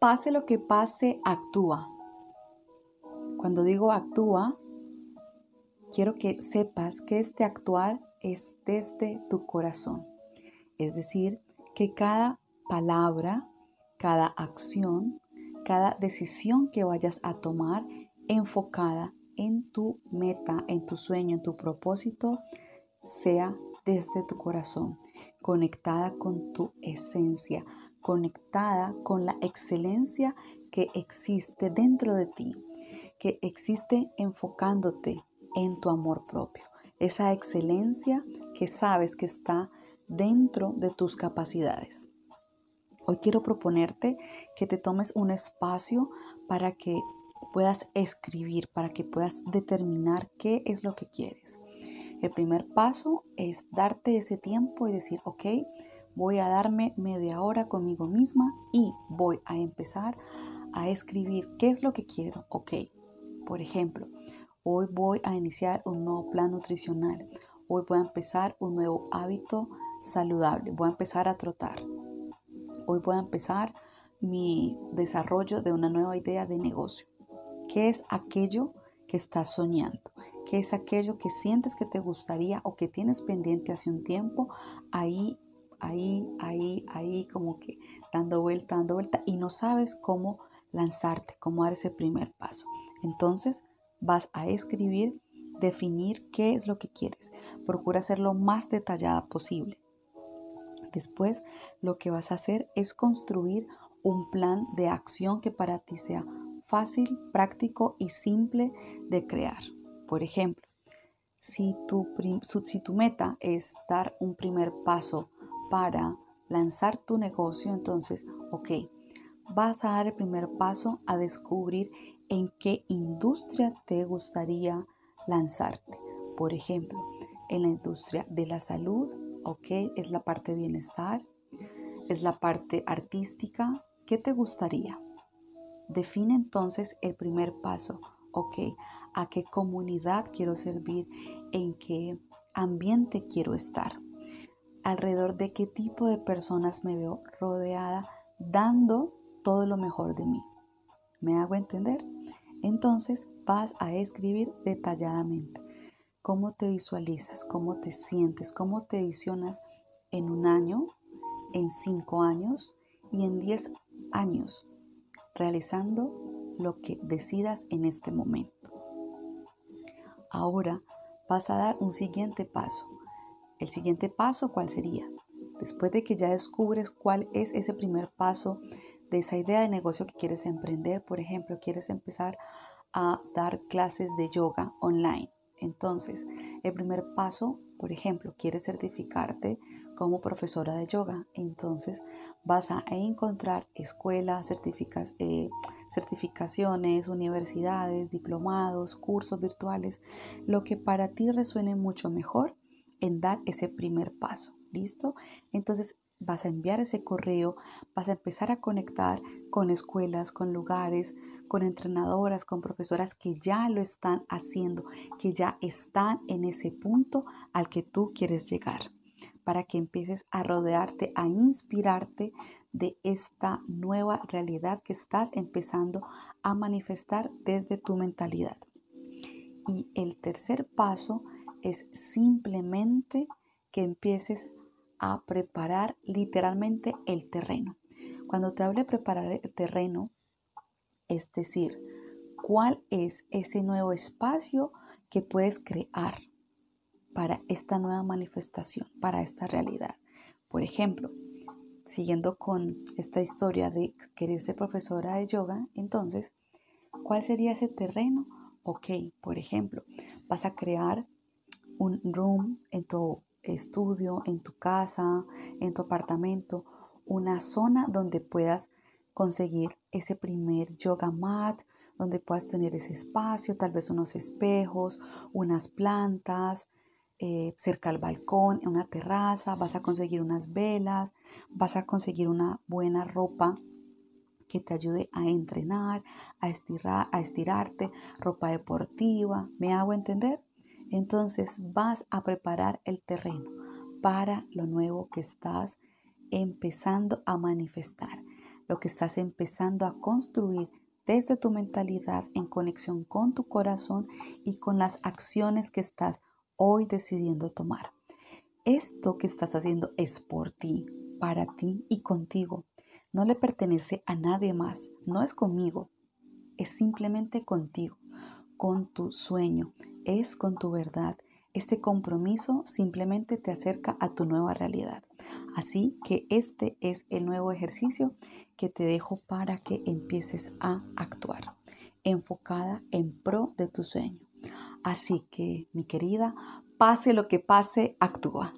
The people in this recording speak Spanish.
pase lo que pase, actúa. Cuando digo actúa, quiero que sepas que este actuar es desde tu corazón. Es decir, que cada palabra, cada acción, cada decisión que vayas a tomar enfocada en tu meta, en tu sueño, en tu propósito, sea desde tu corazón, conectada con tu esencia, conectada con la excelencia que existe dentro de ti, que existe enfocándote en tu amor propio, esa excelencia que sabes que está dentro de tus capacidades. Hoy quiero proponerte que te tomes un espacio para que puedas escribir, para que puedas determinar qué es lo que quieres. El primer paso es darte ese tiempo y decir, ok, voy a darme media hora conmigo misma y voy a empezar a escribir qué es lo que quiero. Ok, por ejemplo, hoy voy a iniciar un nuevo plan nutricional. Hoy voy a empezar un nuevo hábito saludable. Voy a empezar a trotar. Hoy voy a empezar mi desarrollo de una nueva idea de negocio. ¿Qué es aquello que estás soñando? ¿Qué es aquello que sientes que te gustaría o que tienes pendiente hace un tiempo? Ahí, ahí, ahí, ahí, como que dando vuelta, dando vuelta y no sabes cómo lanzarte, cómo dar ese primer paso. Entonces vas a escribir, definir qué es lo que quieres. Procura ser lo más detallada posible. Después, lo que vas a hacer es construir un plan de acción que para ti sea fácil, práctico y simple de crear. Por ejemplo, si tu, si tu meta es dar un primer paso para lanzar tu negocio, entonces, ok, vas a dar el primer paso a descubrir en qué industria te gustaría lanzarte. Por ejemplo, en la industria de la salud, ok, es la parte bienestar, es la parte artística, ¿qué te gustaría? Define entonces el primer paso, ok, a qué comunidad quiero servir, en qué ambiente quiero estar, alrededor de qué tipo de personas me veo rodeada, dando todo lo mejor de mí. ¿Me hago entender? Entonces vas a escribir detalladamente cómo te visualizas, cómo te sientes, cómo te visionas en un año, en cinco años y en diez años, realizando lo que decidas en este momento. Ahora vas a dar un siguiente paso. El siguiente paso, ¿cuál sería? Después de que ya descubres cuál es ese primer paso de esa idea de negocio que quieres emprender, por ejemplo, quieres empezar a dar clases de yoga online. Entonces, el primer paso, por ejemplo, quieres certificarte como profesora de yoga. Entonces, vas a encontrar escuelas, eh, certificaciones, universidades, diplomados, cursos virtuales, lo que para ti resuene mucho mejor en dar ese primer paso. ¿Listo? Entonces, vas a enviar ese correo, vas a empezar a conectar con escuelas, con lugares, con entrenadoras, con profesoras que ya lo están haciendo, que ya están en ese punto al que tú quieres llegar, para que empieces a rodearte, a inspirarte de esta nueva realidad que estás empezando a manifestar desde tu mentalidad. Y el tercer paso es simplemente que empieces a preparar literalmente el terreno. Cuando te hable de preparar el terreno, es decir, cuál es ese nuevo espacio que puedes crear para esta nueva manifestación, para esta realidad. Por ejemplo, siguiendo con esta historia de querer ser profesora de yoga, entonces, ¿cuál sería ese terreno? Ok, por ejemplo, vas a crear un room en tu estudio, en tu casa, en tu apartamento, una zona donde puedas conseguir ese primer yoga mat, donde puedas tener ese espacio, tal vez unos espejos, unas plantas, eh, cerca al balcón, en una terraza, vas a conseguir unas velas, vas a conseguir una buena ropa que te ayude a entrenar, a, estirar, a estirarte, ropa deportiva, ¿me hago entender? Entonces vas a preparar el terreno para lo nuevo que estás empezando a manifestar. lo que estás empezando a construir desde tu mentalidad en conexión con tu corazón y con las acciones que estás hoy decidiendo tomar. Esto que estás haciendo es por ti, para ti y contigo. No le pertenece a nadie más, no es conmigo, es simplemente contigo, con tu sueño, es con tu verdad. Este compromiso simplemente te acerca a tu nueva realidad. Así que este es el nuevo ejercicio que te dejo para que empieces a actuar, enfocada en pro de tu sueño. Así que, mi querida, pase lo que pase, actúa.